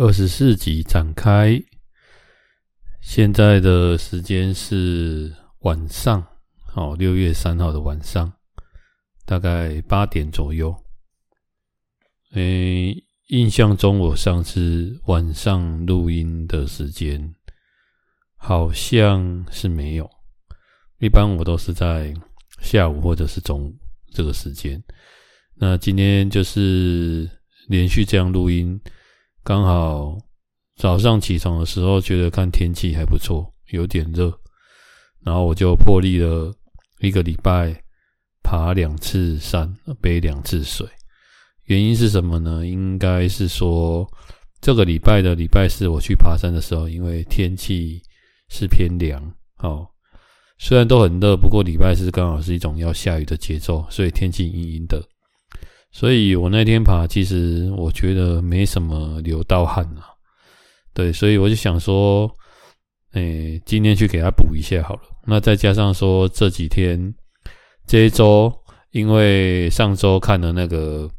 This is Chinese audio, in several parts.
二十四集展开。现在的时间是晚上，哦，六月三号的晚上，大概八点左右。诶，印象中我上次晚上录音的时间好像是没有，一般我都是在下午或者是中午这个时间。那今天就是连续这样录音，刚好早上起床的时候觉得看天气还不错，有点热，然后我就破例了一个礼拜爬两次山，背两次水。原因是什么呢？应该是说，这个礼拜的礼拜四我去爬山的时候，因为天气是偏凉，哦，虽然都很热，不过礼拜四刚好是一种要下雨的节奏，所以天气阴阴的，所以我那天爬，其实我觉得没什么流到汗啊，对，所以我就想说，诶，今天去给他补一下好了。那再加上说这几天这一周，因为上周看了那个。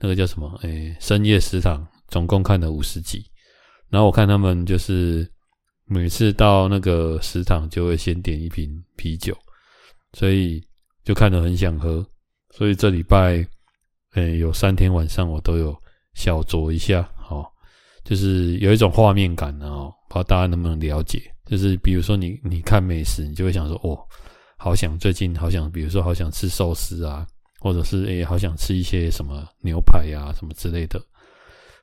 那个叫什么？诶、深夜食堂总共看了五十集，然后我看他们就是每次到那个食堂就会先点一瓶啤酒，所以就看得很想喝。所以这礼拜，诶、有三天晚上我都有小酌一下，哦，就是有一种画面感哦，不知道大家能不能了解？就是比如说你你看美食，你就会想说，哦，好想最近好想，比如说好想吃寿司啊。或者是诶、好想吃一些什么牛排呀、啊，什么之类的。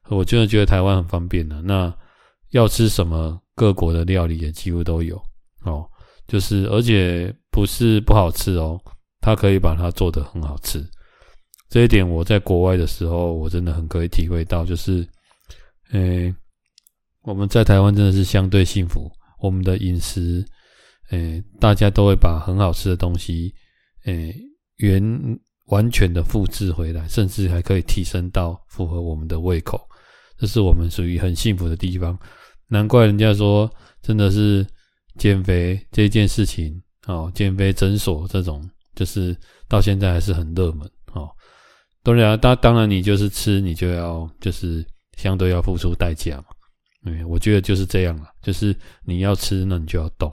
我真的觉得台湾很方便的。那要吃什么，各国的料理也几乎都有哦。就是而且不是不好吃哦，它可以把它做得很好吃。这一点我在国外的时候，我真的很可以体会到。就是，诶、我们在台湾真的是相对幸福。我们的饮食，诶、大家都会把很好吃的东西，诶、原。完全的复制回来，甚至还可以提升到符合我们的胃口，这是我们属于很幸福的地方。难怪人家说，真的是减肥这件事情哦，减肥诊所这种，就是到现在还是很热门。当然，当当然你就是吃，你就要就是相对要付出代价嘛。嗯，我觉得就是这样了，就是你要吃，那你就要动。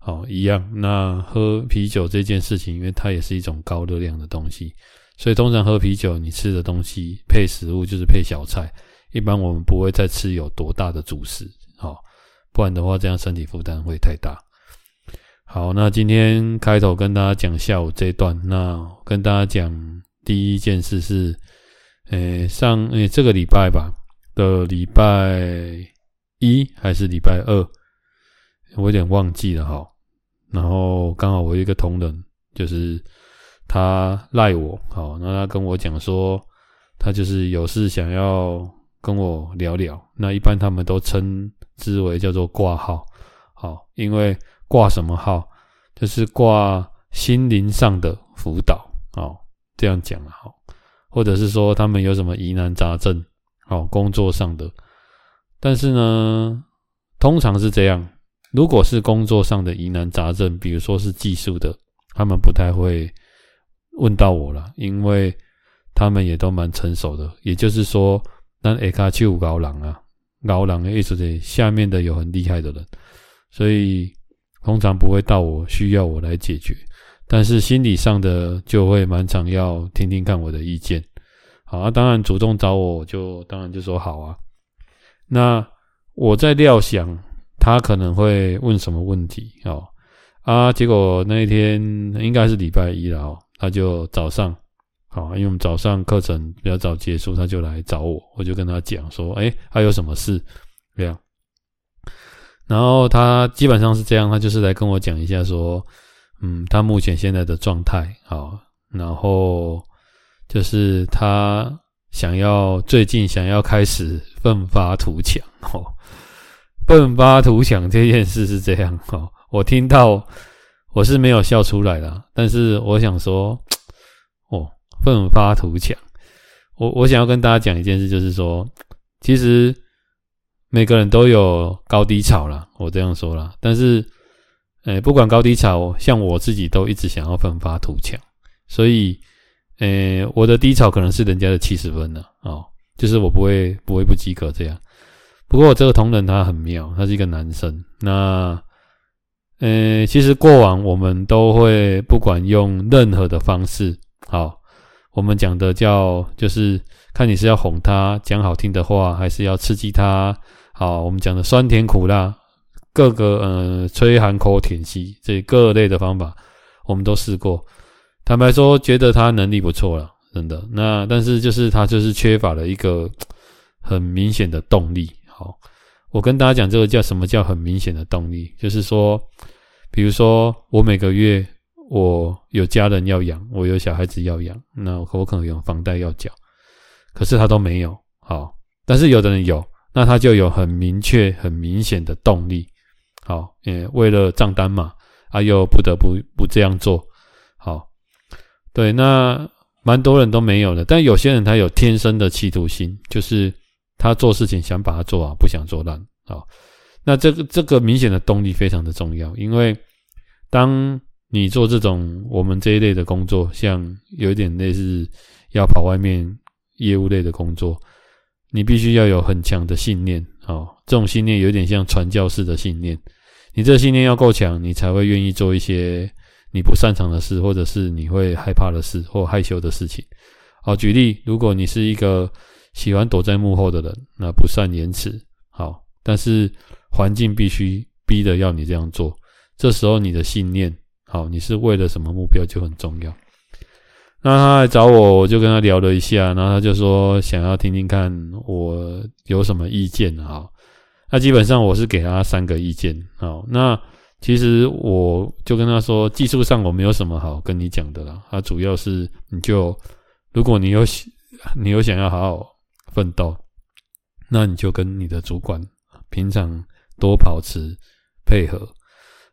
好，一样。那喝啤酒这件事情，因为它也是一种高热量的东西，所以通常喝啤酒，你吃的东西配食物就是配小菜。一般我们不会再吃有多大的主食，好，不然的话这样身体负担会太大。好，那今天开头跟大家讲下午这一段，那跟大家讲第一件事是，诶，上诶这个礼拜吧的礼拜一还是礼拜二，我有点忘记了哈。然后刚好我有一个同仁，就是他赖我，好，那他跟我讲说，他就是有事想要跟我聊聊。那一般他们都称之为叫做挂号，好，因为挂什么号，就是挂心灵上的辅导，好，这样讲了，好，或者是说他们有什么疑难杂症，好，工作上的，但是呢，通常是这样。如果是工作上的疑难杂症，比如说是技术的，他们不太会问到我了，因为他们也都蛮成熟的。也就是说，那下卡就有高人啊，高人的意思是下面的有很厉害的人，所以通常不会到我需要我来解决。但是心理上的就会蛮常要听听看我的意见。好啊，当然主动找我，就当然就说好啊。那我在料想。他可能会问什么问题哦啊？结果那一天应该是礼拜一了哦，他就早上好，因为我们早上课程比较早结束，他就来找我，我就跟他讲说，哎，他有什么事这样？然后他基本上是这样，他就是来跟我讲一下说，嗯，他目前现在的状态好，然后就是他想要最近想要开始奋发图强哦。奋发图强这件事是这样哦，我听到我是没有笑出来的，但是我想说，哦，奋发图强，我我想要跟大家讲一件事，就是说，其实每个人都有高低潮啦，我这样说啦，但是，诶，不管高低潮，像我自己都一直想要奋发图强，所以，诶，我的低潮可能是人家的七十分呢，哦，就是我不会不会不及格这样。不过我这个同仁他很妙，他是一个男生。那呃，其实过往我们都会不管用任何的方式，好，我们讲的叫就是看你是要哄他讲好听的话，还是要刺激他。好，我们讲的酸甜苦辣，各个呃吹寒口舔吸这各类的方法，我们都试过。坦白说，觉得他能力不错了，真的。那但是就是他就是缺乏了一个很明显的动力。好，我跟大家讲这个叫什么叫很明显的动力，就是说，比如说我每个月我有家人要养，我有小孩子要养，那我可能有房贷要缴，可是他都没有。好，但是有的人有，那他就有很明确、很明显的动力。好，也，为了账单嘛，啊，又不得不不这样做。好。对，那蛮多人都没有的，但有些人他有天生的企图心，就是他做事情想把它做好，不想做烂。好，那这个这个明显的动力非常的重要，因为当你做这种我们这一类的工作，像有一点类似要跑外面业务类的工作，你必须要有很强的信念。好，这种信念有点像传教士的信念，你这信念要够强，你才会愿意做一些。你不擅长的事，或者是你会害怕的事或害羞的事情。好，举例，如果你是一个喜欢躲在幕后的人，那不善言辞。好，但是环境必须逼着要你这样做。这时候你的信念，好，你是为了什么目标就很重要。那他来找我，我就跟他聊了一下，然后他就说想要听听看我有什么意见。好，那基本上我是给他三个意见。好，那。其实我就跟他说，技术上我没有什么好跟你讲的啦。他主要是你就，如果你有你有想要好好奋斗，那你就跟你的主管平常多保持配合。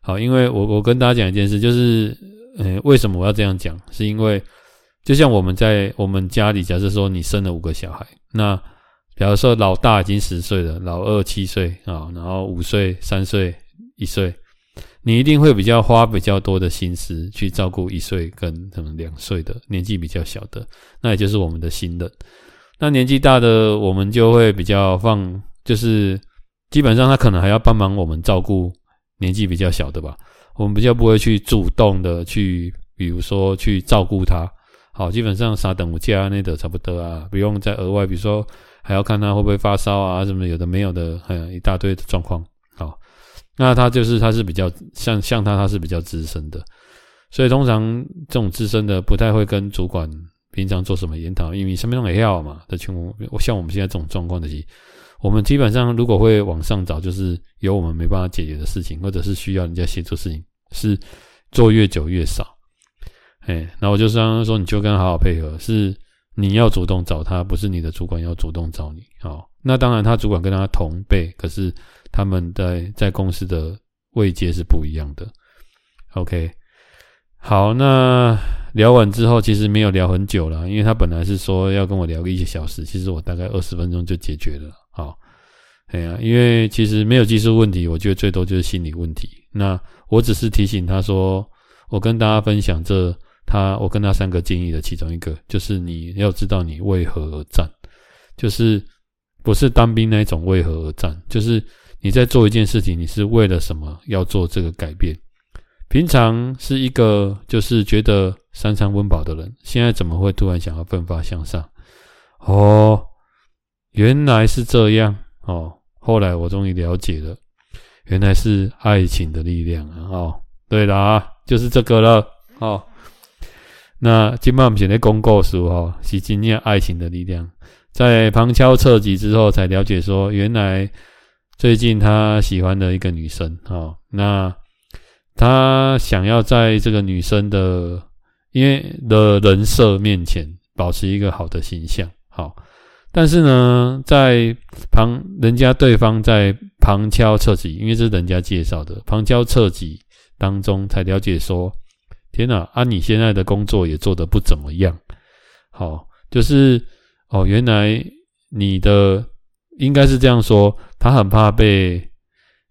好，因为我我跟大家讲一件事，就是，呃，为什么我要这样讲？是因为就像我们在我们家里，假设说你生了五个小孩，那比如说老大已经十岁了，老二七岁啊，然后五岁、三岁、一岁。你一定会比较花比较多的心思去照顾一岁跟可能两岁的年纪比较小的，那也就是我们的新人。那年纪大的我们就会比较放，就是基本上他可能还要帮忙我们照顾年纪比较小的吧。我们比较不会去主动的去，比如说去照顾他。好，基本上啥等我家那的差不多啊，不用再额外，比如说还要看他会不会发烧啊，什么有的没有的，还有一大堆的状况。好。那他就是他是比较像像他他是比较资深的，所以通常这种资深的不太会跟主管平常做什么研讨，因为什么也要嘛的情况。我像我们现在这种状况的，我们基本上如果会往上找，就是有我们没办法解决的事情，或者是需要人家协助事情，是做越久越少。哎，那我就是刚刚说，你就跟他好好配合，是你要主动找他，不是你的主管要主动找你。好，那当然他主管跟他同辈，可是。他们在在公司的位阶是不一样的。OK，好，那聊完之后，其实没有聊很久了，因为他本来是说要跟我聊个一小时，其实我大概二十分钟就解决了。好，哎呀，因为其实没有技术问题，我觉得最多就是心理问题。那我只是提醒他说，我跟大家分享这他我跟他三个建议的其中一个，就是你要知道你为何而战，就是不是当兵那一种为何而战，就是。你在做一件事情，你是为了什么要做这个改变？平常是一个就是觉得三餐温饱的人，现在怎么会突然想要奋发向上？哦，原来是这样哦。后来我终于了解了，原来是爱情的力量啊！哦，对了啊，就是这个了哦。那今晚我们写的公告书哈，是经验爱情的力量，在旁敲侧击之后才了解说，原来。最近他喜欢的一个女生，哦，那他想要在这个女生的因为的人设面前保持一个好的形象，好，但是呢，在旁人家对方在旁敲侧击，因为这是人家介绍的，旁敲侧击当中才了解说，天哪，啊，你现在的工作也做得不怎么样，好，就是哦，原来你的。应该是这样说，他很怕被，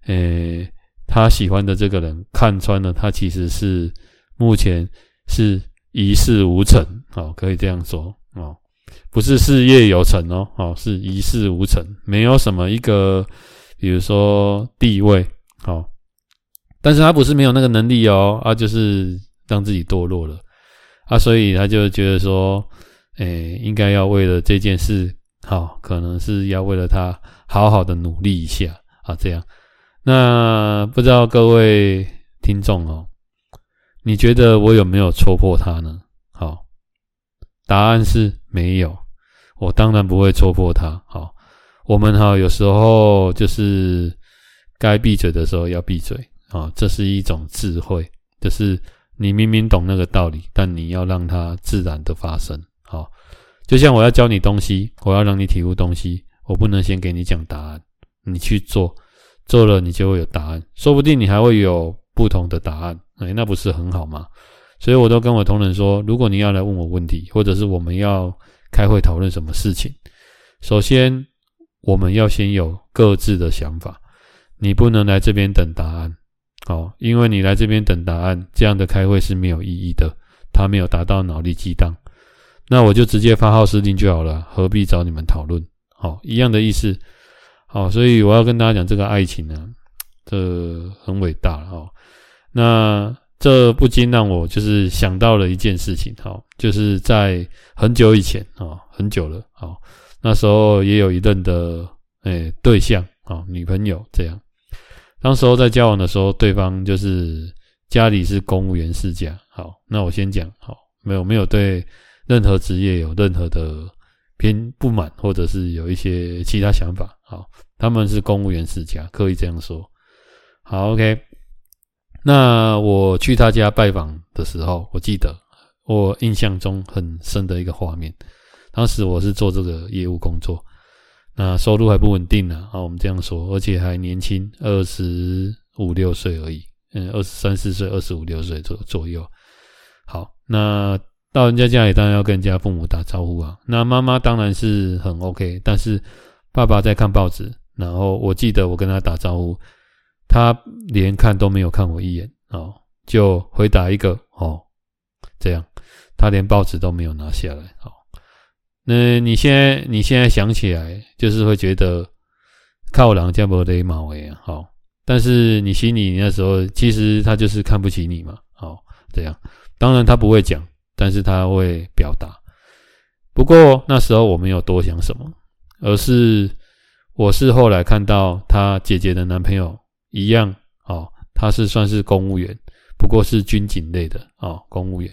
诶、他喜欢的这个人看穿了，他其实是目前是一事无成，哦，可以这样说，哦，不是事业有成哦，哦，是一事无成，没有什么一个，比如说地位，哦，但是他不是没有那个能力哦，啊，就是让自己堕落了，啊，所以他就觉得说，诶，应该要为了这件事，好，可能是要为了他好好的努力一下啊，这样，那不知道各位听众哦，你觉得我有没有戳破他呢？好，答案是没有。我当然不会戳破他。好，我们哈有时候就是该闭嘴的时候要闭嘴啊，这是一种智慧，就是你明明懂那个道理，但你要让它自然的发生。好，就像我要教你东西，我要让你体悟东西，我不能先给你讲答案，你去做，做了你就会有答案，说不定你还会有不同的答案，哎，那不是很好吗？所以我都跟我同仁说，如果你要来问我问题，或者是我们要。开会讨论什么事情？首先，我们要先有各自的想法。你不能来这边等答案，哦，因为你来这边等答案，这样的开会是没有意义的，它没有达到脑力激荡。那我就直接发号施令就好了，何必找你们讨论？好，一样的意思。好，所以我要跟大家讲，这个爱情呢，这很伟大哈。那。这不禁让我就是想到了一件事情，哈，就是在很久以前啊，很久了，啊，那时候也有一任的诶对象啊，女朋友这样。当时候在交往的时候，对方就是家里是公务员世家，好，那我先讲，好，没有没有对任何职业有任何的偏不满，或者是有一些其他想法，好，他们是公务员世家，可以这样说，好，OK。那我去他家拜访的时候，我记得我印象中很深的一个画面。当时我是做这个业务工作，那收入还不稳定呢，啊，我们这样说，而且还年轻，二十五六岁而已，嗯，二十三四岁，二十五六岁左左右。好，那到人家家里当然要跟人家父母打招呼啊。那妈妈当然是很 OK，但是爸爸在看报纸，然后我记得我跟他打招呼。他连看都没有看我一眼哦，就回答一个哦，这样，他连报纸都没有拿下来哦。那你现在你现在想起来，就是会觉得靠狼家不得马尾啊，好，但是你心里那时候其实他就是看不起你嘛，好，这样，当然他不会讲，但是他会表达。不过那时候我没有多想什么，而是我是后来看到他姐姐的男朋友。一样哦，他是算是公务员，不过是军警类的哦，公务员。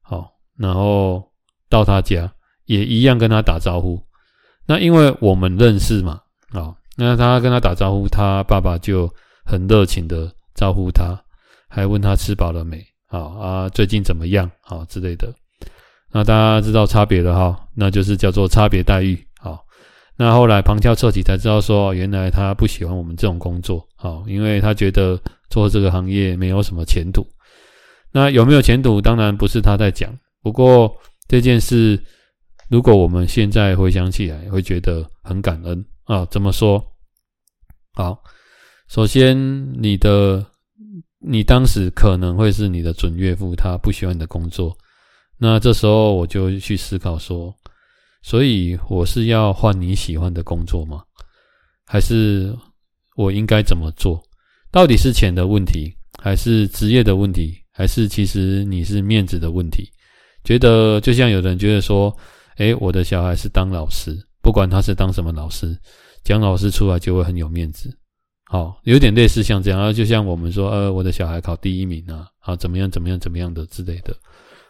好，然后到他家也一样跟他打招呼。那因为我们认识嘛，啊，那他跟他打招呼，他爸爸就很热情的招呼他，还问他吃饱了没，啊啊，最近怎么样啊之类的。那大家知道差别了哈，那就是叫做差别待遇。好那后来旁敲侧击才知道说，原来他不喜欢我们这种工作，好，因为他觉得做这个行业没有什么前途。那有没有前途，当然不是他在讲。不过这件事，如果我们现在回想起来，会觉得很感恩啊。怎么说？好，首先你的你当时可能会是你的准岳父，他不喜欢你的工作。那这时候我就去思考说。所以我是要换你喜欢的工作吗？还是我应该怎么做？到底是钱的问题，还是职业的问题，还是其实你是面子的问题？觉得就像有人觉得说，诶，我的小孩是当老师，不管他是当什么老师，讲老师出来就会很有面子。好，有点类似像这样，就像我们说，呃，我的小孩考第一名啊，啊，怎么样怎么样怎么样的之类的。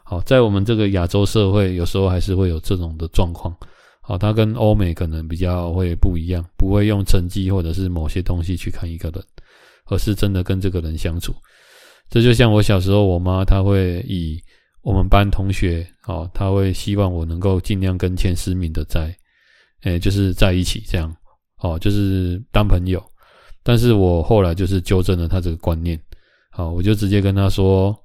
好，在我们这个亚洲社会，有时候还是会有这种的状况。好，他跟欧美可能比较会不一样，不会用成绩或者是某些东西去看一个人，而是真的跟这个人相处。这就像我小时候，我妈她会以我们班同学，哦，他会希望我能够尽量跟前十名的在，诶，就是在一起这样，哦，就是当朋友。但是我后来就是纠正了他这个观念，好，我就直接跟他说，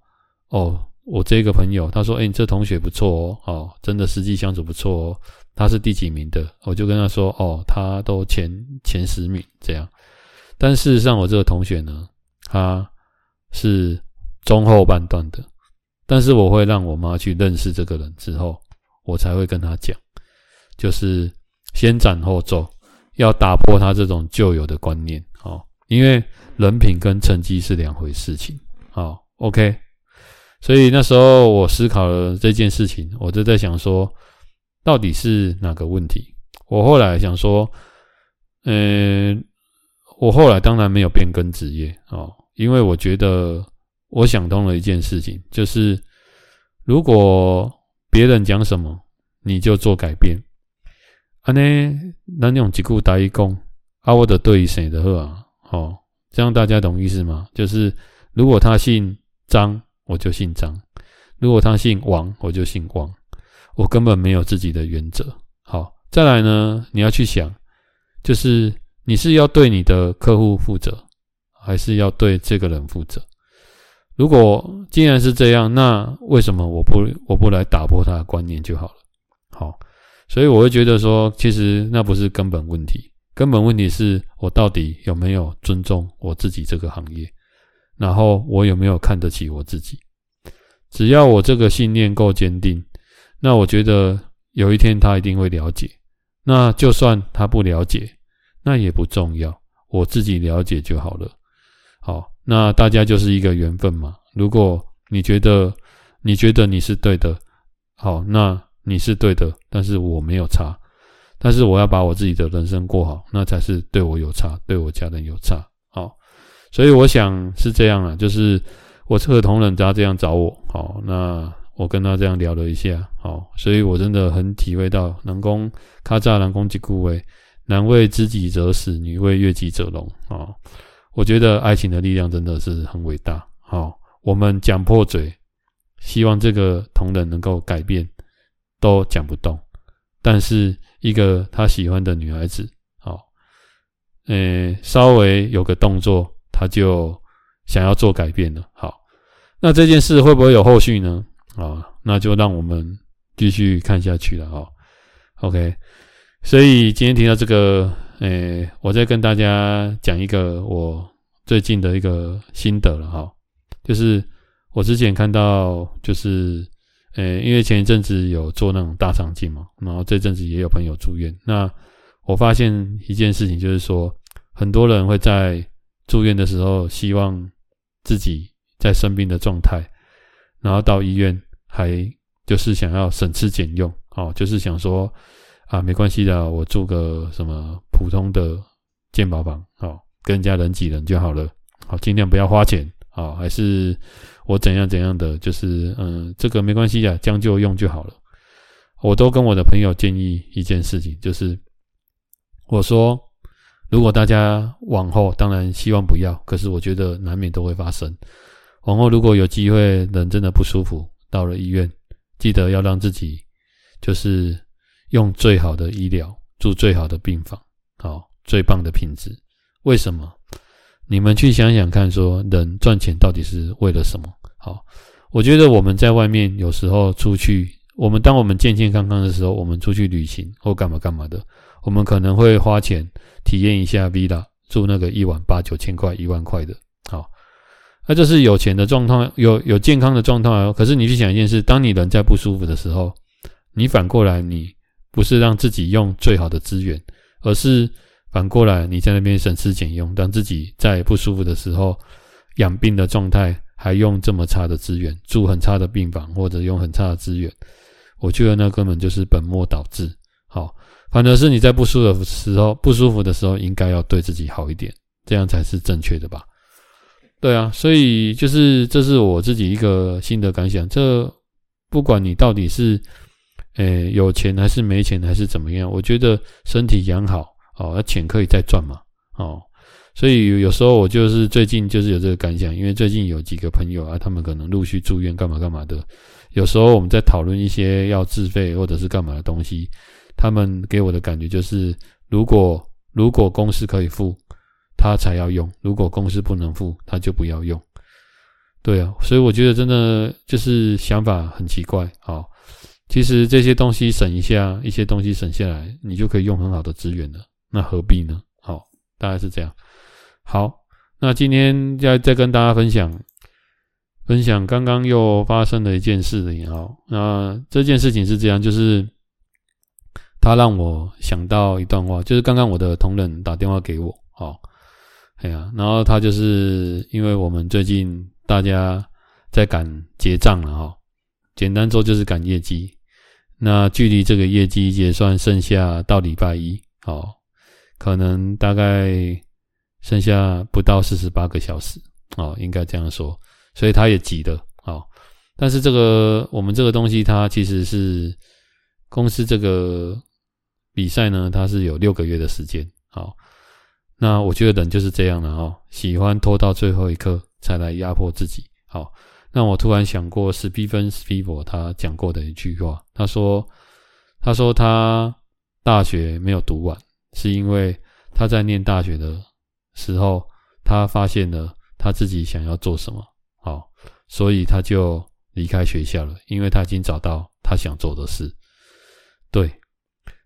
哦。我这个朋友，他说：“哎、你这同学不错哦，哦，真的实际相处不错哦。他是第几名的？”我就跟他说：“哦，他都前前十名这样。”但事实上，我这个同学呢，他是中后半段的。但是我会让我妈去认识这个人之后，我才会跟他讲。就是先斩后奏，要打破他这种旧有的观念。哦，因为人品跟成绩是两回事情。好，OK。所以那时候我思考了这件事情，我就在想说，到底是哪个问题？我后来想说，嗯，我后来当然没有变更职业哦，因为我觉得我想通了一件事情，就是如果别人讲什么，你就做改变。啊呢，那用几句台语讲，啊，我的对谁的话，哦，这样大家懂意思吗？就是如果他姓张，我就姓张；如果他姓王，我就姓王。我根本没有自己的原则。好，再来呢，你要去想，就是你是要对你的客户负责，还是要对这个人负责？如果既然是这样，那为什么我不我不来打破他的观念就好了？好。所以我会觉得说，其实那不是根本问题，根本问题是我到底有没有尊重我自己这个行业，然后我有没有看得起我自己。只要我这个信念够坚定，那我觉得有一天他一定会了解。那就算他不了解，那也不重要，我自己了解就好了。好，那大家就是一个缘分嘛。如果你觉得你觉得你是对的，好，那。你是对的，但是我没有差，但是我要把我自己的人生过好，那才是对我有差，对我家人有差。好，所以我想是这样啊，就是我这个同仁他这样找我，好，那我跟他这样聊了一下，好，所以我真的很体会到，男公卡扎男公即故为男为知己者死，女为悦己者容啊。我觉得爱情的力量真的是很伟大。好，我们讲破嘴，希望这个同仁能够改变。都讲不动，但是一个他喜欢的女孩子，好，呃，稍微有个动作，他就想要做改变了。好，那这件事会不会有后续呢？啊，那就让我们继续看下去了。哈，OK，所以今天听到这个，呃，我再跟大家讲一个我最近的一个心得了。哈，就是我之前看到，就是。呃，因为前一阵子有做那种大肠镜嘛，然后这阵子也有朋友住院。那我发现一件事情，就是说很多人会在住院的时候，希望自己在生病的状态，然后到医院还就是想要省吃俭用，哦，就是想说啊，没关系的，我住个什么普通的健保房，哦，跟人家人挤人就好了，好，尽量不要花钱，啊，还是。我怎样怎样的，就是嗯，这个没关系的，将就用就好了。我都跟我的朋友建议一件事情，就是我说，如果大家往后，当然希望不要，可是我觉得难免都会发生。往后如果有机会，人真的不舒服，到了医院，记得要让自己就是用最好的医疗，住最好的病房，好，最棒的品质。为什么？你们去想想看，说人赚钱到底是为了什么？好，我觉得我们在外面有时候出去，我们当我们健健康康的时候，我们出去旅行或干嘛干嘛的，我们可能会花钱体验一下 villa，住那个一晚八九千块、一万块的。好，那这是有钱的状态，有有健康的状态哦。可是你去想一件事，当你人在不舒服的时候，你反过来，你不是让自己用最好的资源，而是。反过来，你在那边省吃俭用，当自己在不舒服的时候，养病的状态，还用这么差的资源，住很差的病房，或者用很差的资源，我觉得那根本就是本末倒置。好，反而是你在不舒服的时候，不舒服的时候，应该要对自己好一点，这样才是正确的吧？对啊，所以就是这是我自己一个新的感想。这不管你到底是诶有钱还是没钱还是怎么样，我觉得身体养好。哦，那钱可以再赚嘛？哦，所以有时候我就是最近就是有这个感想，因为最近有几个朋友啊，他们可能陆续住院，干嘛干嘛的。有时候我们在讨论一些要自费或者是干嘛的东西，他们给我的感觉就是，如果如果公司可以付，他才要用；如果公司不能付，他就不要用。对啊，所以我觉得真的就是想法很奇怪。好，其实这些东西省一下，一些东西省下来，你就可以用很好的资源了。那何必呢？好，大概是这样。好，那今天再再跟大家分享分享刚刚又发生的一件事情。好，那这件事情是这样，就是他让我想到一段话，就是刚刚我的同仁打电话给我，哦，哎呀，然后他就是因为我们最近大家在赶结账了哈，简单说就是赶业绩，那距离这个业绩结算剩下到礼拜一，哦，可能大概剩下不到四十八个小时，哦，应该这样说，所以他也急了，哦，但是这个我们这个东西，它其实是公司这个。比赛呢，它是有六个月的时间。好，那我觉得人就是这样的哦，喜欢拖到最后一刻才来压迫自己。好，那我突然想过史蒂芬·史匹柏他讲过的一句话，他说：“他说他大学没有读完，是因为他在念大学的时候，他发现了他自己想要做什么。好，所以他就离开学校了，因为他已经找到他想做的事。对。”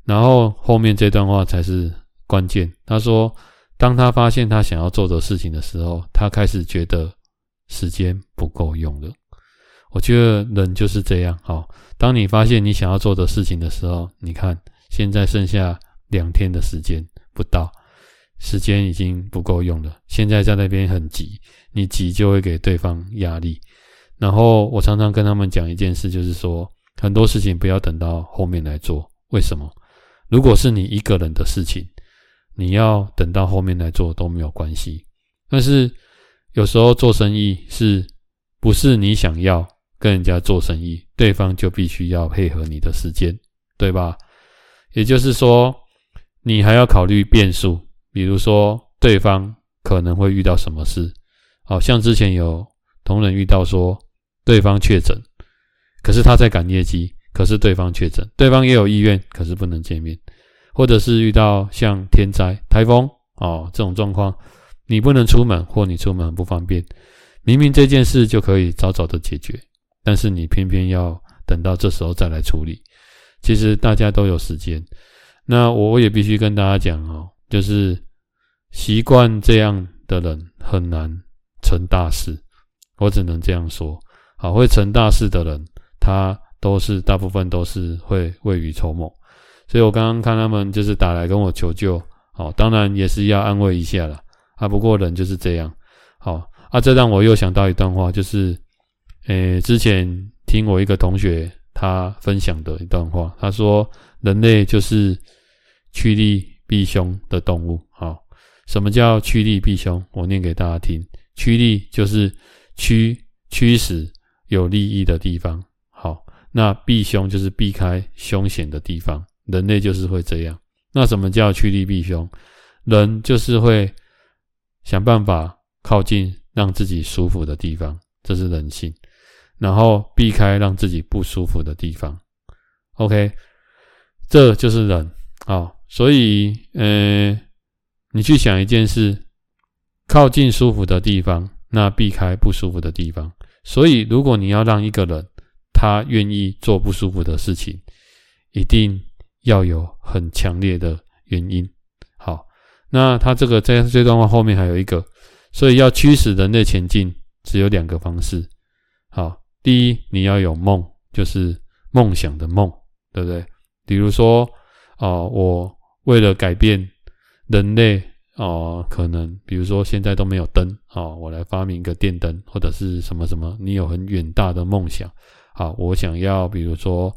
然后后面这段话才是关键。他说：“当他发现他想要做的事情的时候，他开始觉得时间不够用了。”我觉得人就是这样。好，当你发现你想要做的事情的时候，你看现在剩下两天的时间不到，时间已经不够用了。现在在那边很急，你急就会给对方压力。然后我常常跟他们讲一件事，就是说很多事情不要等到后面来做。为什么？如果是你一个人的事情，你要等到后面来做都没有关系。但是有时候做生意是不是你想要跟人家做生意，对方就必须要配合你的时间，对吧？也就是说，你还要考虑变数，比如说对方可能会遇到什么事。好像之前有同仁遇到说对方确诊，可是他在赶业绩。可是对方确诊，对方也有意愿，可是不能见面，或者是遇到像天灾、台风哦这种状况，你不能出门，或你出门很不方便。明明这件事就可以早早的解决，但是你偏偏要等到这时候再来处理。其实大家都有时间，那我也必须跟大家讲哦，就是习惯这样的人很难成大事。我只能这样说，好，会成大事的人，他。都是大部分都是会未雨绸缪，所以我刚刚看他们就是打来跟我求救，好，当然也是要安慰一下啦。啊。不过人就是这样，好啊，这让我又想到一段话，就是，诶，之前听我一个同学他分享的一段话，他说人类就是趋利避凶的动物。好，什么叫趋利避凶？我念给大家听，趋利就是驱驱使有利益的地方。好那避凶就是避开凶险的地方，人类就是会这样。那什么叫趋利避凶？人就是会想办法靠近让自己舒服的地方，这是人性。然后避开让自己不舒服的地方。OK，这就是人。好，所以，呃，你去想一件事，靠近舒服的地方，那避开不舒服的地方。所以，如果你要让一个人，他愿意做不舒服的事情，一定要有很强烈的原因。那他这个在这段话后面还有一个，所以要驱使人类前进，只有两个方式。好，第一，你要有梦，就是梦想的梦，对不对？比如说，哦，我为了改变人类，哦，可能比如说现在都没有灯，哦，我来发明一个电灯，或者是什么什么，你有很远大的梦想。好，我想要，比如说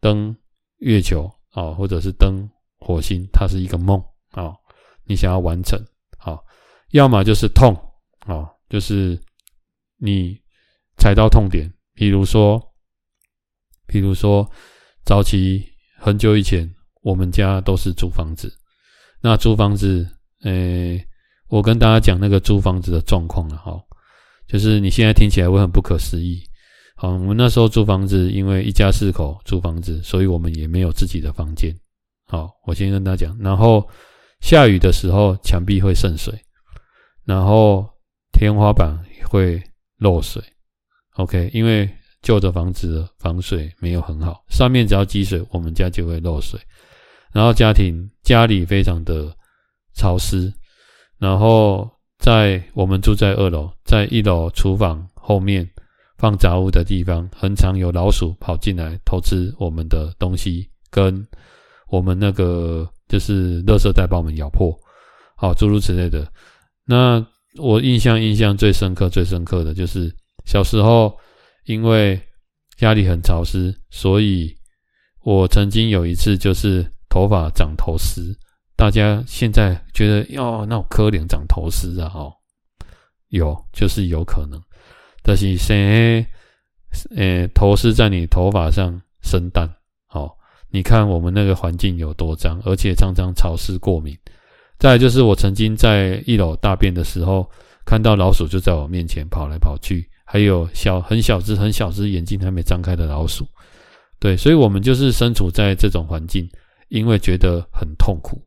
登月球啊，或者是登火星，它是一个梦啊，你想要完成。好，要么就是痛哦，就是你踩到痛点，比如说，比如说早期很久以前，我们家都是租房子，那租房子，诶，我跟大家讲那个租房子的状况了哈，就是你现在听起来会很不可思议。好，我们那时候租房子，因为一家四口租房子，所以我们也没有自己的房间。好，我先跟大家讲，然后下雨的时候墙壁会渗水，然后天花板会漏水。OK，因为旧的房子防水没有很好，上面只要积水，我们家就会漏水。然后家庭家里非常的潮湿，然后在我们住在二楼，在一楼厨房后面。放杂物的地方，很常有老鼠跑进来偷吃我们的东西，跟我们那个就是垃圾袋把我们咬破，好，诸如此类的。那我印象印象最深刻、最深刻的就是小时候，因为家里很潮湿，所以我曾经有一次就是头发长头丝。大家现在觉得哟，那我可怜长头丝啊，哦，有就是有可能，但是谁，呃，头丝在你头发上生蛋，好，你看我们那个环境有多脏，而且常常潮湿过敏。再就是我曾经在一楼大便的时候，看到老鼠就在我面前跑来跑去，还有小很小只很小只眼睛还没张开的老鼠，对，所以我们就是身处在这种环境，因为觉得很痛苦。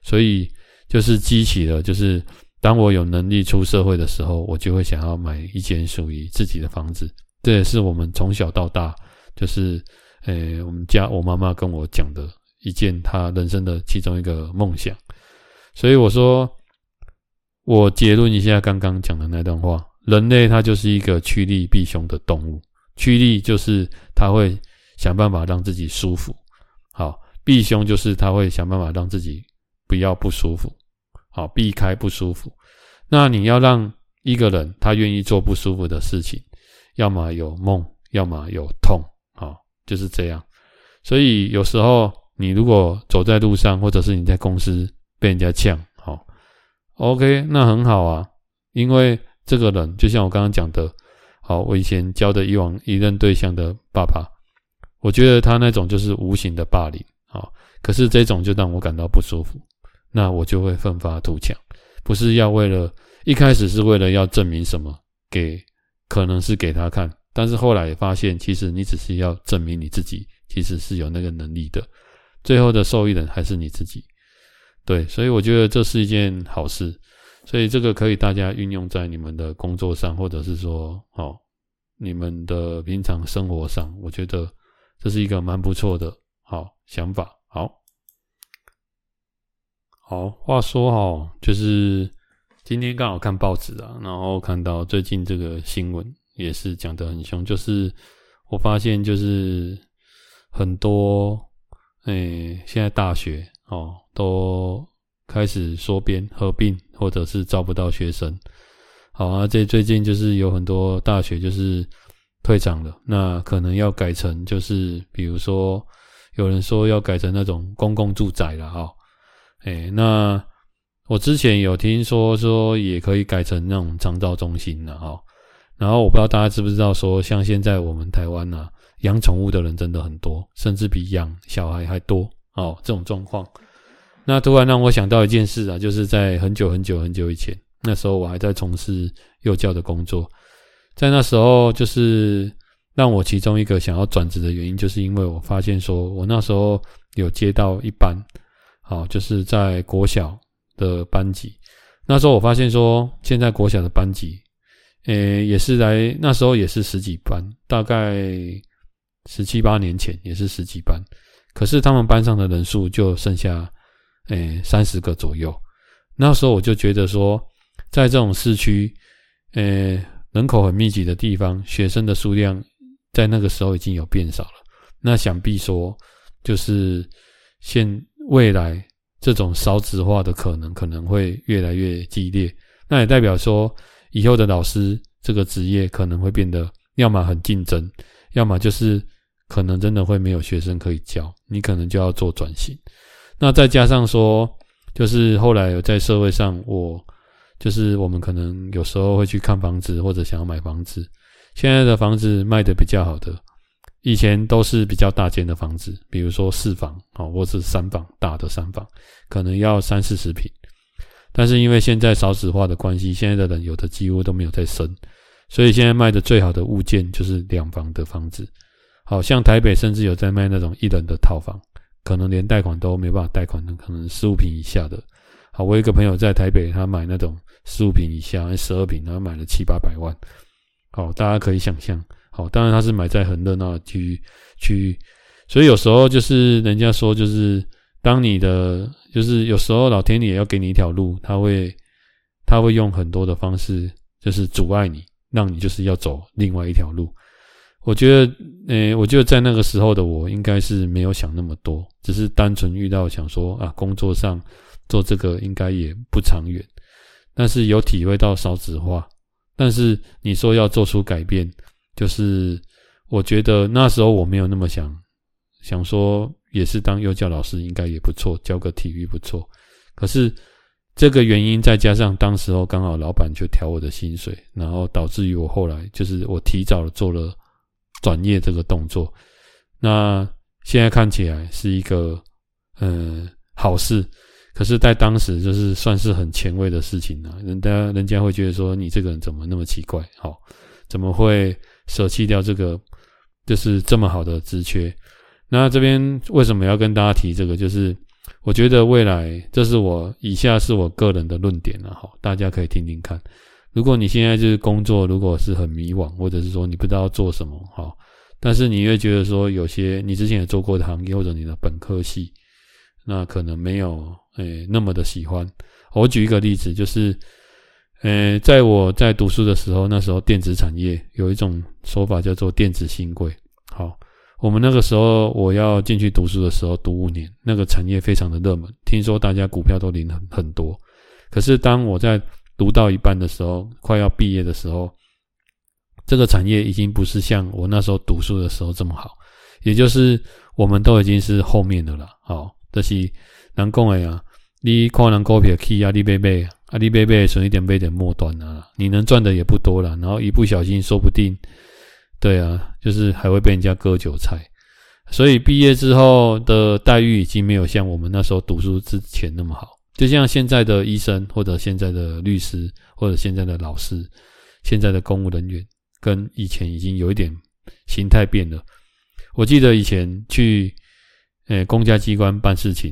所以就是激起了，就是当我有能力出社会的时候，我就会想要买一间属于自己的房子。这也是我们从小到大，就是诶，我们家我妈妈跟我讲的一件她人生的其中一个梦想。所以我说，我结论一下刚刚讲的那段话：人类他就是一个趋利避凶的动物。趋利就是他会想办法让自己舒服，好，避凶就是他会想办法让自己。不要不舒服，好，避开不舒服。那你要让一个人他愿意做不舒服的事情，要么有梦，要么有痛，就是这样。所以有时候你如果走在路上，或者是你在公司被人家呛，好，OK，那很好啊，因为这个人就像我刚刚讲的，好，我以前交的以往一任对象的爸爸，我觉得他那种就是无形的霸凌，好，可是这种就让我感到不舒服。那我就会奋发图强，不是要为了一开始是为了要证明什么给，可能是给他看，但是后来发现，其实你只是要证明你自己其实是有那个能力的，最后的受益人还是你自己。对，所以我觉得这是一件好事，所以这个可以大家运用在你们的工作上，或者是说哦，你们的平常生活上，我觉得这是一个蛮不错的好想法。好。好，话说哈，就是今天刚好看报纸啊，然后看到最近这个新闻也是讲得很凶，就是我发现就是很多诶、欸，现在大学哦都开始缩编合并，或者是招不到学生。好啊，这最近就是有很多大学就是退场了，那可能要改成就是比如说有人说要改成那种公共住宅了哈。哎、欸，那我之前有听说说也可以改成那种长照中心了哈。然后我不知道大家知不知道说，像现在我们台湾啊，养宠物的人真的很多，甚至比养小孩还多哦。这种状况，那突然让我想到一件事啊，就是在很久很久很久以前，那时候我还在从事幼教的工作，在那时候就是让我其中一个想要转职的原因，就是因为我发现说我那时候有接到一班。好，就是在国小的班级，那时候我发现说，现在国小的班级，诶，也是来那时候也是十几班，大概十七八年前也是十几班，可是他们班上的人数就剩下诶三十个左右。那时候我就觉得说，在这种市区，诶人口很密集的地方，学生的数量在那个时候已经有变少了。那想必说，就是现。未来这种少子化的可能可能会越来越激烈，那也代表说以后的老师这个职业可能会变得要么很竞争，要么就是可能真的会没有学生可以教，你可能就要做转型。那再加上说，就是后来有在社会上，我就是我们可能有时候会去看房子或者想要买房子，现在的房子卖得比较好的。以前都是比较大间的房子，比如说四房啊，或是三房，大的三房，可能要三四十平。但是因为现在少子化的关系，现在的人有的几乎都没有在生，所以现在卖的最好的物件就是两房的房子。好像台北甚至有在卖那种一人的套房，可能连贷款都没办法贷款的，可能十五平以下的。好，我一个朋友在台北，他买那种十五平以下，十二平，然后买了七八百万。好，大家可以想象。好，当然他是买在很热闹的区域区域，所以有时候就是人家说，就是当你的，就是有时候老天爷要给你一条路，他会他会用很多的方式，就是阻碍你，让你就是要走另外一条路。我觉得，诶，我觉得在那个时候的我，应该是没有想那么多，只是单纯遇到想说啊，工作上做这个应该也不长远。但是有体会到少子化，但是你说要做出改变，就是我觉得那时候我没有那么想，想说也是当幼教老师应该也不错，教个体育不错。可是这个原因再加上当时候刚好老板就调我的薪水，然后导致于我后来就是我提早做了转业这个动作。那现在看起来是一个嗯好事。可是，在当时就是算是很前卫的事情啊，人家人家会觉得说你这个人怎么那么奇怪，好，怎么会舍弃掉这个就是这么好的职缺？那这边为什么要跟大家提这个？就是我觉得未来，这是我以下是我个人的论点了，哈，大家可以听听看。如果你现在就是工作，如果是很迷惘，或者是说你不知道做什么，哈，但是你越觉得说有些你之前也做过的行业，或者你的本科系。那可能没有诶、那么的喜欢。我举一个例子，就是，诶、在我在读书的时候，那时候电子产业有一种说法叫做电子新贵。好，我们那个时候我要进去读书的时候，读五年，那个产业非常的热门，听说大家股票都领很很多。可是当我在读到一半的时候，快要毕业的时候，这个产业已经不是像我那时候读书的时候这么好，也就是我们都已经是后面的了。好。就是难讲的啊，你看人股票起啊，你买买啊，你买买存一点买点末端啊，你能赚的也不多了，然后一不小心说不定，对啊，就是还会被人家割韭菜。所以毕业之后的待遇已经没有像我们那时候读书之前那么好。就像现在的医生，或者现在的律师，或者现在的老师，现在的公务人员，跟以前已经有一点形态变了。我记得以前去。诶，公家机关办事情，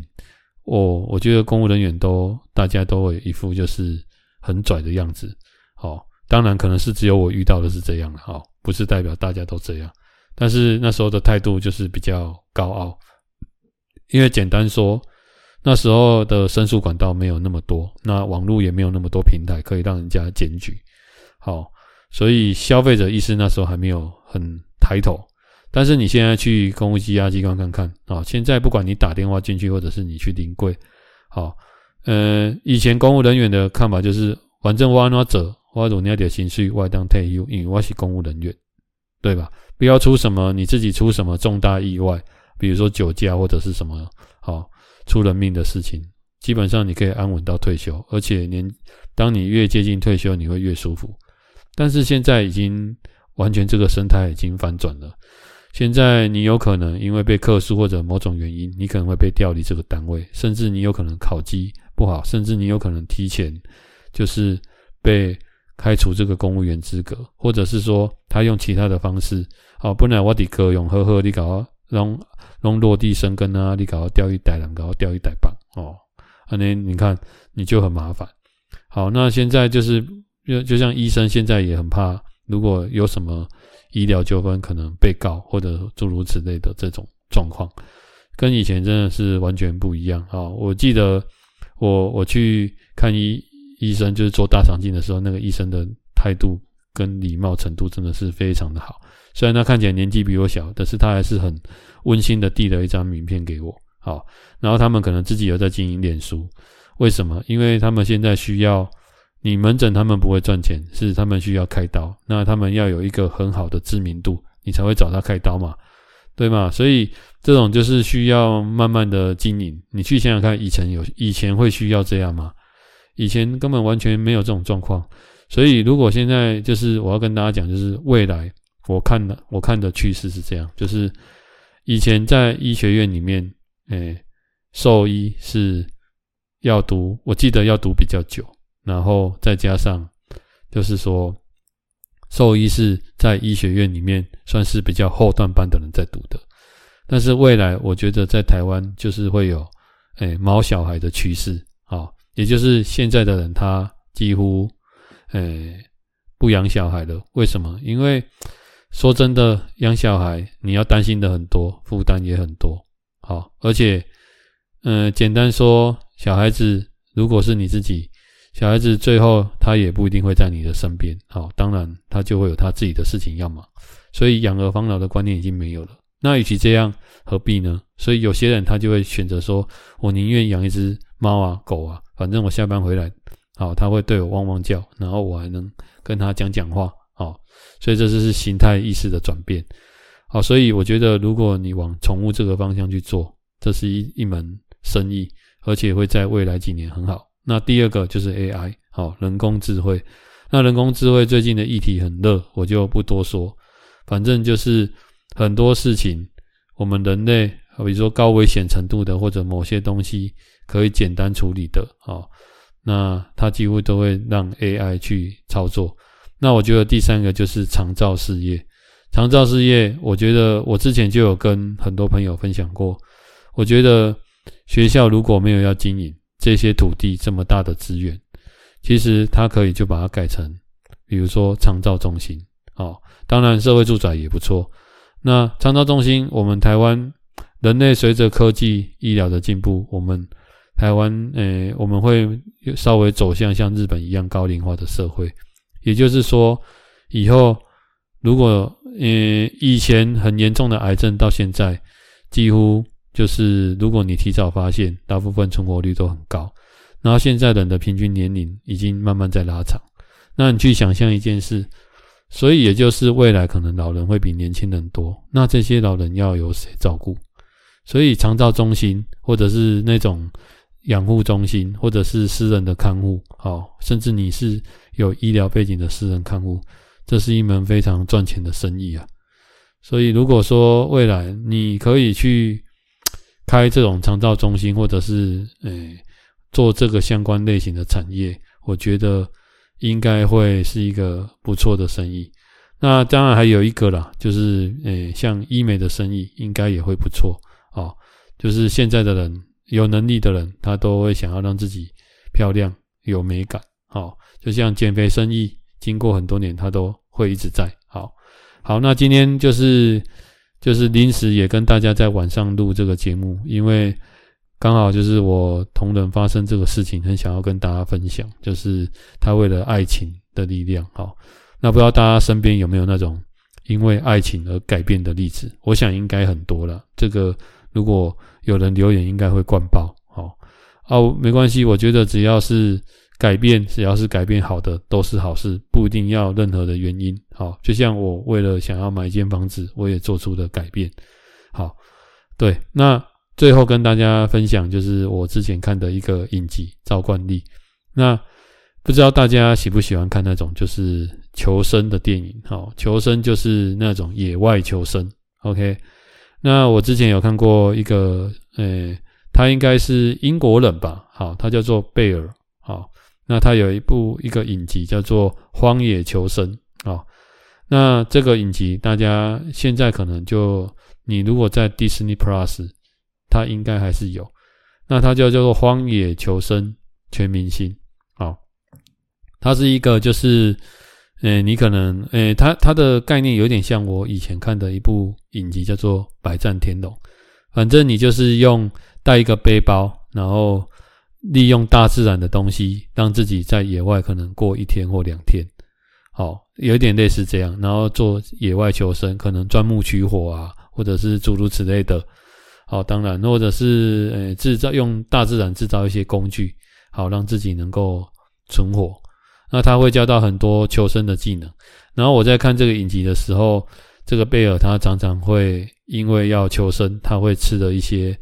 我我觉得公务人员都大家都会一副就是很拽的样子。好，当然可能是只有我遇到的是这样了，好，不是代表大家都这样。但是那时候的态度就是比较高傲，因为简单说，那时候的申诉管道没有那么多，那网络也没有那么多平台可以让人家检举。好，所以消费者意识那时候还没有很抬头。但是你现在去公务机压机关看看啊，现在不管你打电话进去，或者是你去临柜，好，呃，以前公务人员的看法就是，反正我按怎走，我如你要点薪水，我当退休，因为我是公务人员，对吧？不要出什么你自己出什么重大意外，比如说酒驾或者是什么好出人命的事情，基本上你可以安稳到退休，而且年当你越接近退休，你会越舒服。但是现在已经完全这个生态已经反转了。现在你有可能因为被克诉或者某种原因，你可能会被调离这个单位，甚至你有可能考绩不好，甚至你有可能提前就是被开除这个公务员资格，或者是说他用其他的方式，哦，不然我的科用呵呵，你搞弄弄落地生根啊，你搞调一代人，搞调一代棒哦，那你看你就很麻烦。好，那现在就是就就像医生现在也很怕，如果有什么。医疗纠纷可能被告或者诸如此类的这种状况，跟以前真的是完全不一样啊！我记得我我去看医医生，就是做大肠镜的时候，那个医生的态度跟礼貌程度真的是非常的好。虽然他看起来年纪比我小，但是他还是很温馨的递了一张名片给我。好，然后他们可能自己有在经营脸书，为什么？因为他们现在需要。你门诊他们不会赚钱，是他们需要开刀，那他们要有一个很好的知名度，你才会找他开刀嘛，对吗？所以这种就是需要慢慢的经营。你去想想看，以前有以前会需要这样吗？以前根本完全没有这种状况。所以如果现在就是我要跟大家讲，就是未来我看的我看的趋势是这样，就是以前在医学院里面，诶，兽医是要读，我记得要读比较久。然后再加上，就是说，兽医是在医学院里面算是比较后段班的人在读的，但是未来我觉得在台湾就是会有，诶，毛小孩的趋势，也就是现在的人他几乎，诶，不养小孩了。为什么？因为说真的，养小孩你要担心的很多，负担也很多，好，而且，嗯，简单说，小孩子如果是你自己。小孩子最后他也不一定会在你的身边，好，当然他就会有他自己的事情要忙。所以养儿防老的观念已经没有了。那与其这样，何必呢？所以有些人他就会选择说，我宁愿养一只猫啊、狗啊，反正我下班回来，好，他会对我汪汪叫，然后我还能跟他讲讲话，好，所以这就是形态意识的转变。好，所以我觉得，如果你往宠物这个方向去做，这是一一门生意，而且会在未来几年很好。那第二个就是 AI，好，人工智慧。那人工智慧最近的议题很热，我就不多说。反正就是很多事情，我们人类，比如说高危险程度的，或者某些东西可以简单处理的，啊，那它几乎都会让 AI 去操作。那我觉得第三个就是长照事业。长照事业，我觉得我之前就有跟很多朋友分享过。我觉得学校如果没有要经营这些土地这么大的资源，其实它可以就把它改成，比如说长照中心，哦，当然社会住宅也不错。那长照中心，我们台湾人类随着科技医疗的进步，我们台湾，诶、我们会稍微走向像日本一样高龄化的社会。也就是说，以后如果，呃，以前很严重的癌症，到现在几乎就是，如果你提早发现，大部分存活率都很高。然后现在人的平均年龄已经慢慢在拉长，那你去想象一件事，所以也就是未来可能老人会比年轻人多，那这些老人要由谁照顾？所以长照中心或者是那种养护中心，或者是私人的看护，好，甚至你是有医疗背景的私人看护，这是一门非常赚钱的生意啊。所以如果说未来你可以去开这种长照中心，或者是诶。做这个相关类型的产业，我觉得应该会是一个不错的生意。那当然还有一个啦，就是诶，像医美的生意应该也会不错。就是现在的人有能力的人，他都会想要让自己漂亮有美感。好，就像减肥生意，经过很多年，他都会一直在。好，好，那今天就是就是临时也跟大家在晚上录这个节目，因为。刚好就是我同仁发生这个事情，很想要跟大家分享，就是他为了爱情的力量。好，那不知道大家身边有没有那种因为爱情而改变的例子？我想应该很多了。这个如果有人留言，应该会灌爆。好，哦，没关系，我觉得只要是改变，只要是改变好的，都是好事，不一定要任何的原因。好，就像我为了想要买一间房子，我也做出了改变。好，对，那。最后跟大家分享，就是我之前看的一个影集《照惯例》。那不知道大家喜不喜欢看那种就是求生的电影？好，求生就是那种野外求生。OK，那我之前有看过一个，诶，他应该是英国人吧？好，他叫做贝尔。好，那他有一部一个影集叫做《荒野求生》。啊，那这个影集大家现在可能就你如果在 Disney Plus。它应该还是有，那它就叫做《荒野求生全明星》好，它是一个就是，呃，你可能，呃，它它的概念有点像我以前看的一部影集，叫做《百战天龙》。反正你就是用带一个背包，然后利用大自然的东西，让自己在野外可能过一天或两天，好，有点类似这样，然后做野外求生，可能钻木取火啊，或者是诸如此类的。好，当然，或者是呃，制造用大自然制造一些工具，好让自己能够存活。那他会教到很多求生的技能。然后我在看这个影集的时候，这个贝尔他常常会因为要求生，他会吃的一些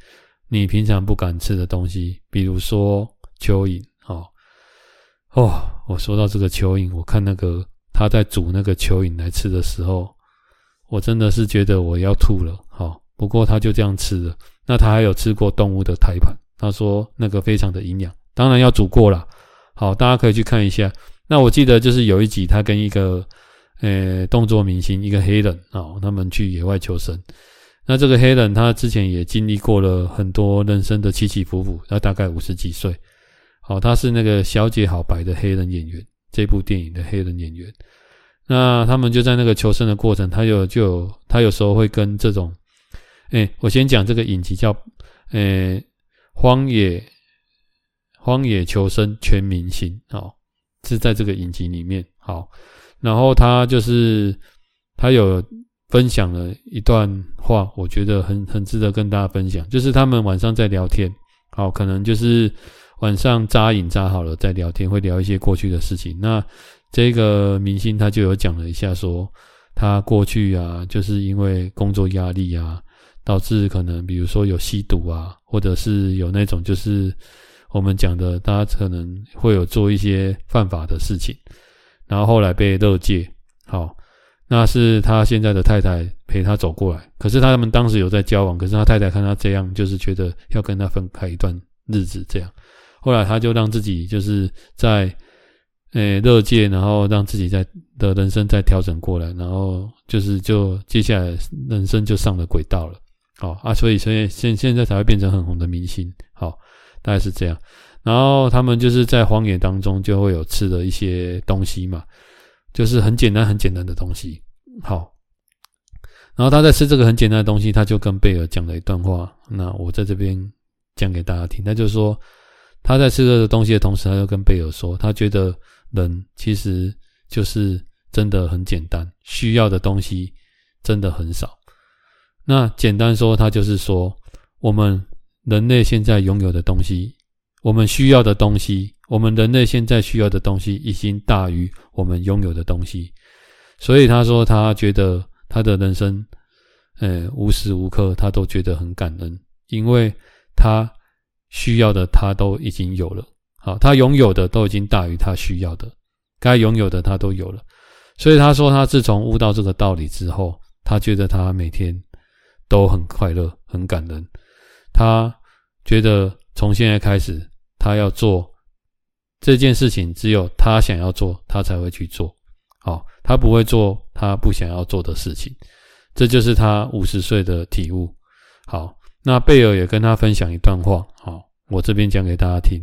你平常不敢吃的东西，比如说蚯蚓。哦，哦，我说到这个蚯蚓，我看那个他在煮那个蚯蚓来吃的时候，我真的是觉得我要吐了。好。不过他就这样吃了。那他还有吃过动物的胎盘，他说那个非常的营养，当然要煮过了。好，大家可以去看一下。那我记得就是有一集，他跟一个呃动作明星，一个黑人啊、哦，他们去野外求生。那这个黑人他之前也经历过了很多人生的起起伏伏，他大概五十几岁。好，他是那个小姐好白的黑人演员，这部电影的黑人演员。那他们就在那个求生的过程，他有就有他有时候会跟这种。哎，我先讲这个影集叫，呃，荒野荒野求生全明星，哦，是在这个影集里面，好，然后他就是他有分享了一段话，我觉得很很值得跟大家分享。就是他们晚上在聊天，好，可能就是晚上扎营扎好了在聊天，会聊一些过去的事情。那这个明星他就有讲了一下，说他过去啊，就是因为工作压力啊，导致可能比如说有吸毒啊，或者是有那种就是我们讲的，大家可能会有做一些犯法的事情，然后后来被勒戒。好，那是他现在的太太陪他走过来，可是他们当时有在交往，可是他太太看他这样，就是觉得要跟他分开一段日子这样，后来他就让自己就是在。诶，勒戒，然后让自己在的人生再调整过来，然后就是就接下来人生就上了轨道了，好啊，所以所以现现在才会变成很红的明星，好，大概是这样。然后他们就是在荒野当中就会有吃的一些东西嘛，就是很简单很简单的东西，好。然后他在吃这个很简单的东西，他就跟贝尔讲了一段话，那我在这边讲给大家听。他就是说他在吃这个东西的同时，他就跟贝尔说，他觉得。人其实就是真的很简单，需要的东西真的很少。那简单说，他就是说，我们人类现在拥有的东西，我们需要的东西，我们人类现在需要的东西，已经大于我们拥有的东西。所以他说，他觉得他的人生，呃，无时无刻他都觉得很感恩，因为他需要的他都已经有了。好，他拥有的都已经大于他需要的，该拥有的他都有了，所以他说他自从悟到这个道理之后，他觉得他每天都很快乐、很感恩。他觉得从现在开始，他要做这件事情，只有他想要做，他才会去做。好，他不会做他不想要做的事情，这就是他五十岁的体悟。好，那贝尔也跟他分享一段话，好，我这边讲给大家听。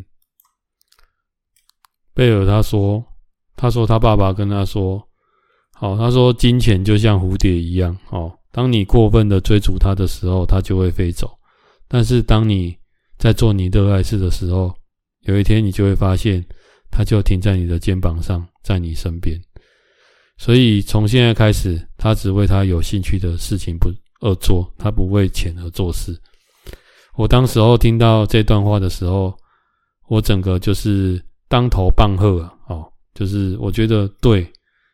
贝尔他说：“他说他爸爸跟他说，好，他说金钱就像蝴蝶一样，哦，当你过分的追逐它的时候，它就会飞走；但是当你在做你热爱事的时候，有一天你就会发现，它就停在你的肩膀上，在你身边。所以从现在开始，他只为他有兴趣的事情不而做，他不为钱而做事。我当时候听到这段话的时候，我整个就是。”当头棒喝啊！哦，就是我觉得对，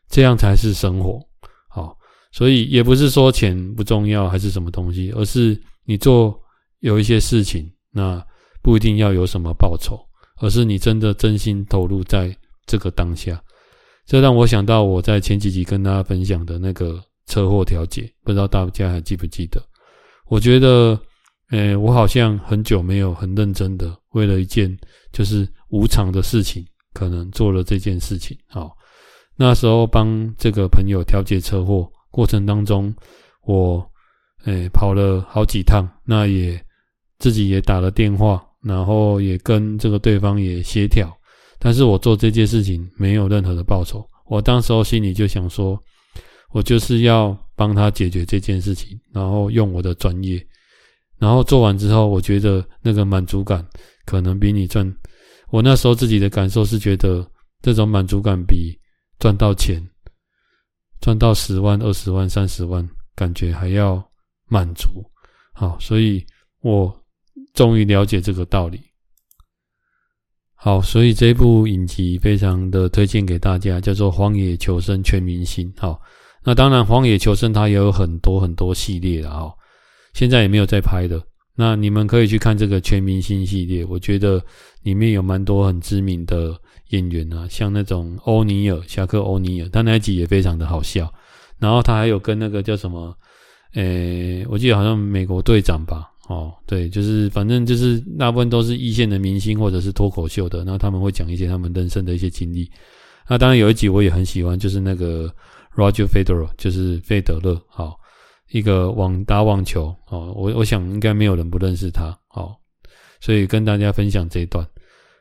这样才是生活。好，所以也不是说钱不重要还是什么东西，而是你做有一些事情，那不一定要有什么报酬，而是你真的真心投入在这个当下。这让我想到我在前几集跟大家分享的那个车祸调解，不知道大家还记不记得？我觉得，诶，我好像很久没有很认真的为了一件就是。无偿的事情，可能做了这件事情。好，那时候帮这个朋友调解车祸过程当中，我诶、跑了好几趟，那也自己也打了电话，然后也跟这个对方也协调。但是我做这件事情没有任何的报酬。我当时候心里就想说，我就是要帮他解决这件事情，然后用我的专业，然后做完之后，我觉得那个满足感可能比你赚。我那时候自己的感受是觉得这种满足感比赚到钱、赚到十万、二十万、三十万，感觉还要满足。好，所以我终于了解这个道理。好，所以这部影集非常的推荐给大家，叫做《荒野求生全明星》。好，那当然《荒野求生》它也有很多很多系列的哦，现在也没有在拍的。那你们可以去看这个全明星系列，我觉得里面有蛮多很知名的演员啊，像那种欧尼尔、侠客欧尼尔，他那一集也非常的好笑。然后他还有跟那个叫什么，诶，我记得好像美国队长吧，哦，对，就是反正就是大部分都是一线的明星或者是脱口秀的，那他们会讲一些他们人生的一些经历。那当然有一集我也很喜欢，就是那个 Roger Federer，就是费德勒，好。一个网打网球哦，我我想应该没有人不认识他哦，所以跟大家分享这一段。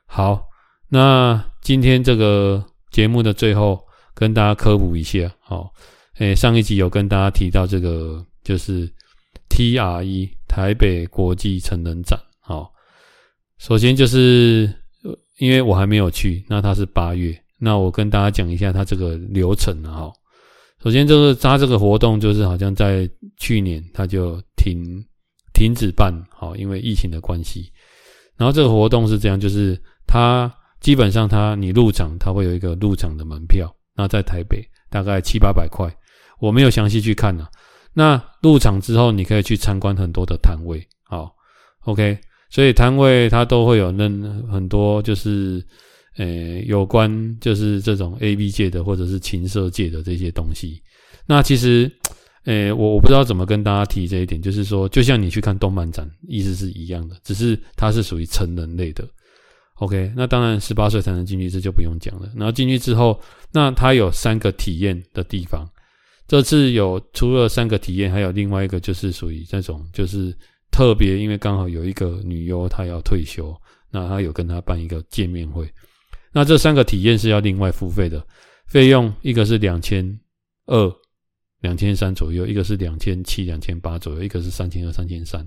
好，那今天这个节目的最后跟大家科普一下哦，诶，上一集有跟大家提到这个就是 TRE 台北国际成人展哦。首先就是因为我还没有去，那他是八月，那我跟大家讲一下他这个流程啊。首先就是他这个活动就是好像在去年他就停停止办，好，因为疫情的关系。然后这个活动是这样，就是他基本上他你入场他会有一个入场的门票，那在台北大概七八百块，我没有详细去看呢、那入场之后你可以去参观很多的摊位，好，OK，所以摊位它都会有那很多就是。呃，有关就是这种 AV 界的或者是情色界的这些东西，那其实，呃，我我不知道怎么跟大家提这一点，就是说，就像你去看动漫展，意思是一样的，只是它是属于成人类的。OK，那当然十八岁才能进去，这就不用讲了。然后进去之后，那它有三个体验的地方，这次有除了三个体验，还有另外一个就是属于那种就是特别，因为刚好有一个女优她要退休，那她有跟她办一个见面会。那这三个体验是要另外付费的，费用一个是两千二、两千三左右，一个是两千七、两千八左右，一个是三千二、三千三。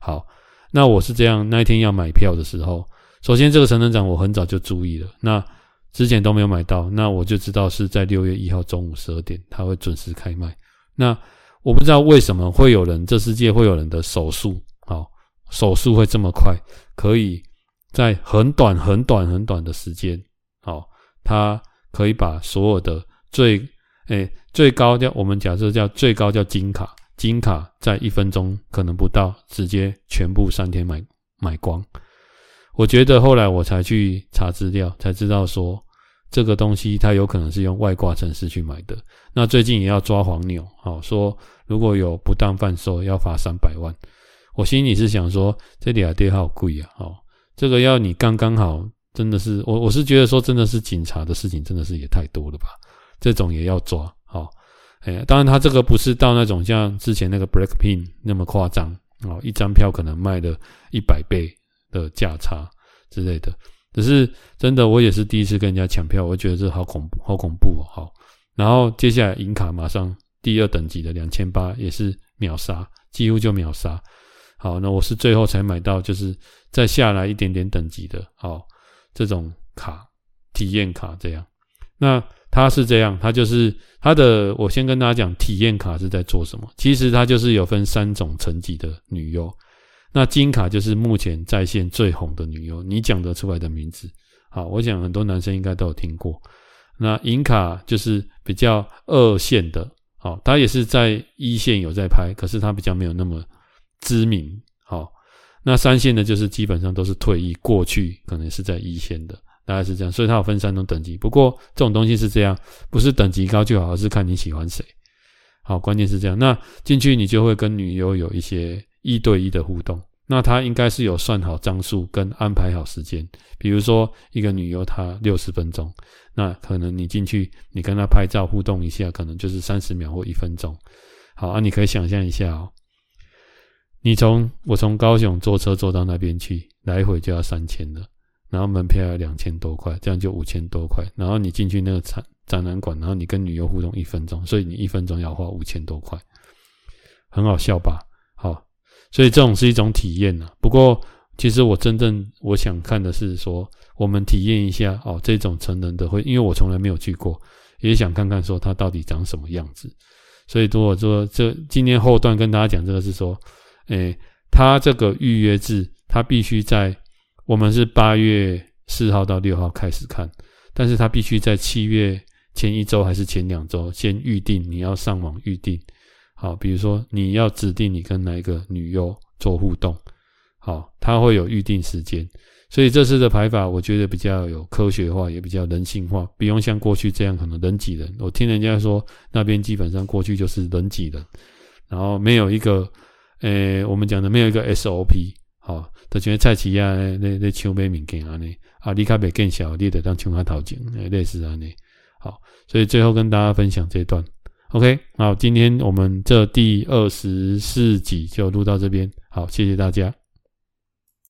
好，那我是这样，那一天要买票的时候，首先这个成人展我很早就注意了，那之前都没有买到，那我就知道是在六月一号中午十二点，它会准时开卖。那我不知道为什么会有人，这世界会有人的手速，好，手速会这么快，可以。在很短、很短、很短的时间，好，他可以把所有的最诶、最高叫我们假设叫最高叫金卡，金卡在一分钟可能不到，直接全部三天买买光。我觉得后来我才去查资料，才知道说这个东西它有可能是用外挂程式去买的。那最近也要抓黄牛，好说如果有不当贩售要罚三百万。我心里是想说这里啊爹好贵啊，好。这个要你刚刚好，真的是我我是觉得说真的是警察的事情，真的是也太多了吧？这种也要抓，好，哎，当然他这个不是到那种像之前那个 Blackpink 那么夸张哦，一张票可能卖了一百倍的价差之类的。可是真的，我也是第一次跟人家抢票，我觉得这好恐怖，好恐怖哦，好。然后接下来银卡马上第二等级的两千八也是秒杀，几乎就秒杀。好，那我是最后才买到，就是再下来一点点等级的，好，这种卡体验卡这样。那它是这样，它就是它的，我先跟大家讲体验卡是在做什么。其实它就是有分三种层级的女优。那金卡就是目前在线最红的女优，你讲得出来的名字，好，我想很多男生应该都有听过。那银卡就是比较二线的，好，它也是在一线有在拍，可是它比较没有那么。知名好，那三线的就是基本上都是退役，过去可能是在一线的，大概是这样，所以它有分三种等级。不过这种东西是这样，不是等级高就好，而是看你喜欢谁。好，关键是这样。那进去你就会跟女优有一些一对一的互动，那他应该是有算好张数跟安排好时间。比如说一个女优她六十分钟，那可能你进去你跟她拍照互动一下，可能就是三十秒或一分钟。好啊，你可以想象一下哦。你从我从高雄坐车坐到那边去，来回就要三千了，然后门票要两千多块，这样就五千多块。然后你进去那个展展览馆，然后你跟女优互动一分钟，所以你一分钟要花五千多块，很好笑吧？所以这种是一种体验呐。不过其实我真正我想看的是说，我们体验一下哦，这种成人的会，因为我从来没有去过，也想看看说它到底长什么样子。所以如果说这今天后段跟大家讲这个是说。诶，他这个预约制，他必须在我们是八月四号到六号开始看，但是他必须在七月前一周还是前两周先预定，你要上网预定。好，比如说你要指定你跟哪一个女优做互动，好，他会有预定时间。所以这次的排法，我觉得比较有科学化，也比较人性化，不用像过去这样可能人挤人。我听人家说那边基本上过去就是人挤人，然后没有一个。诶、我们讲的没有一个 SOP，好，就像菜市啊，那那抢买物件啊，呢啊，你卡别更小，你得当抢下头前，诶，类似啊，呢，好，所以最后跟大家分享这段，OK，好，今天我们这第二十四集就录到这边，好，谢谢大家。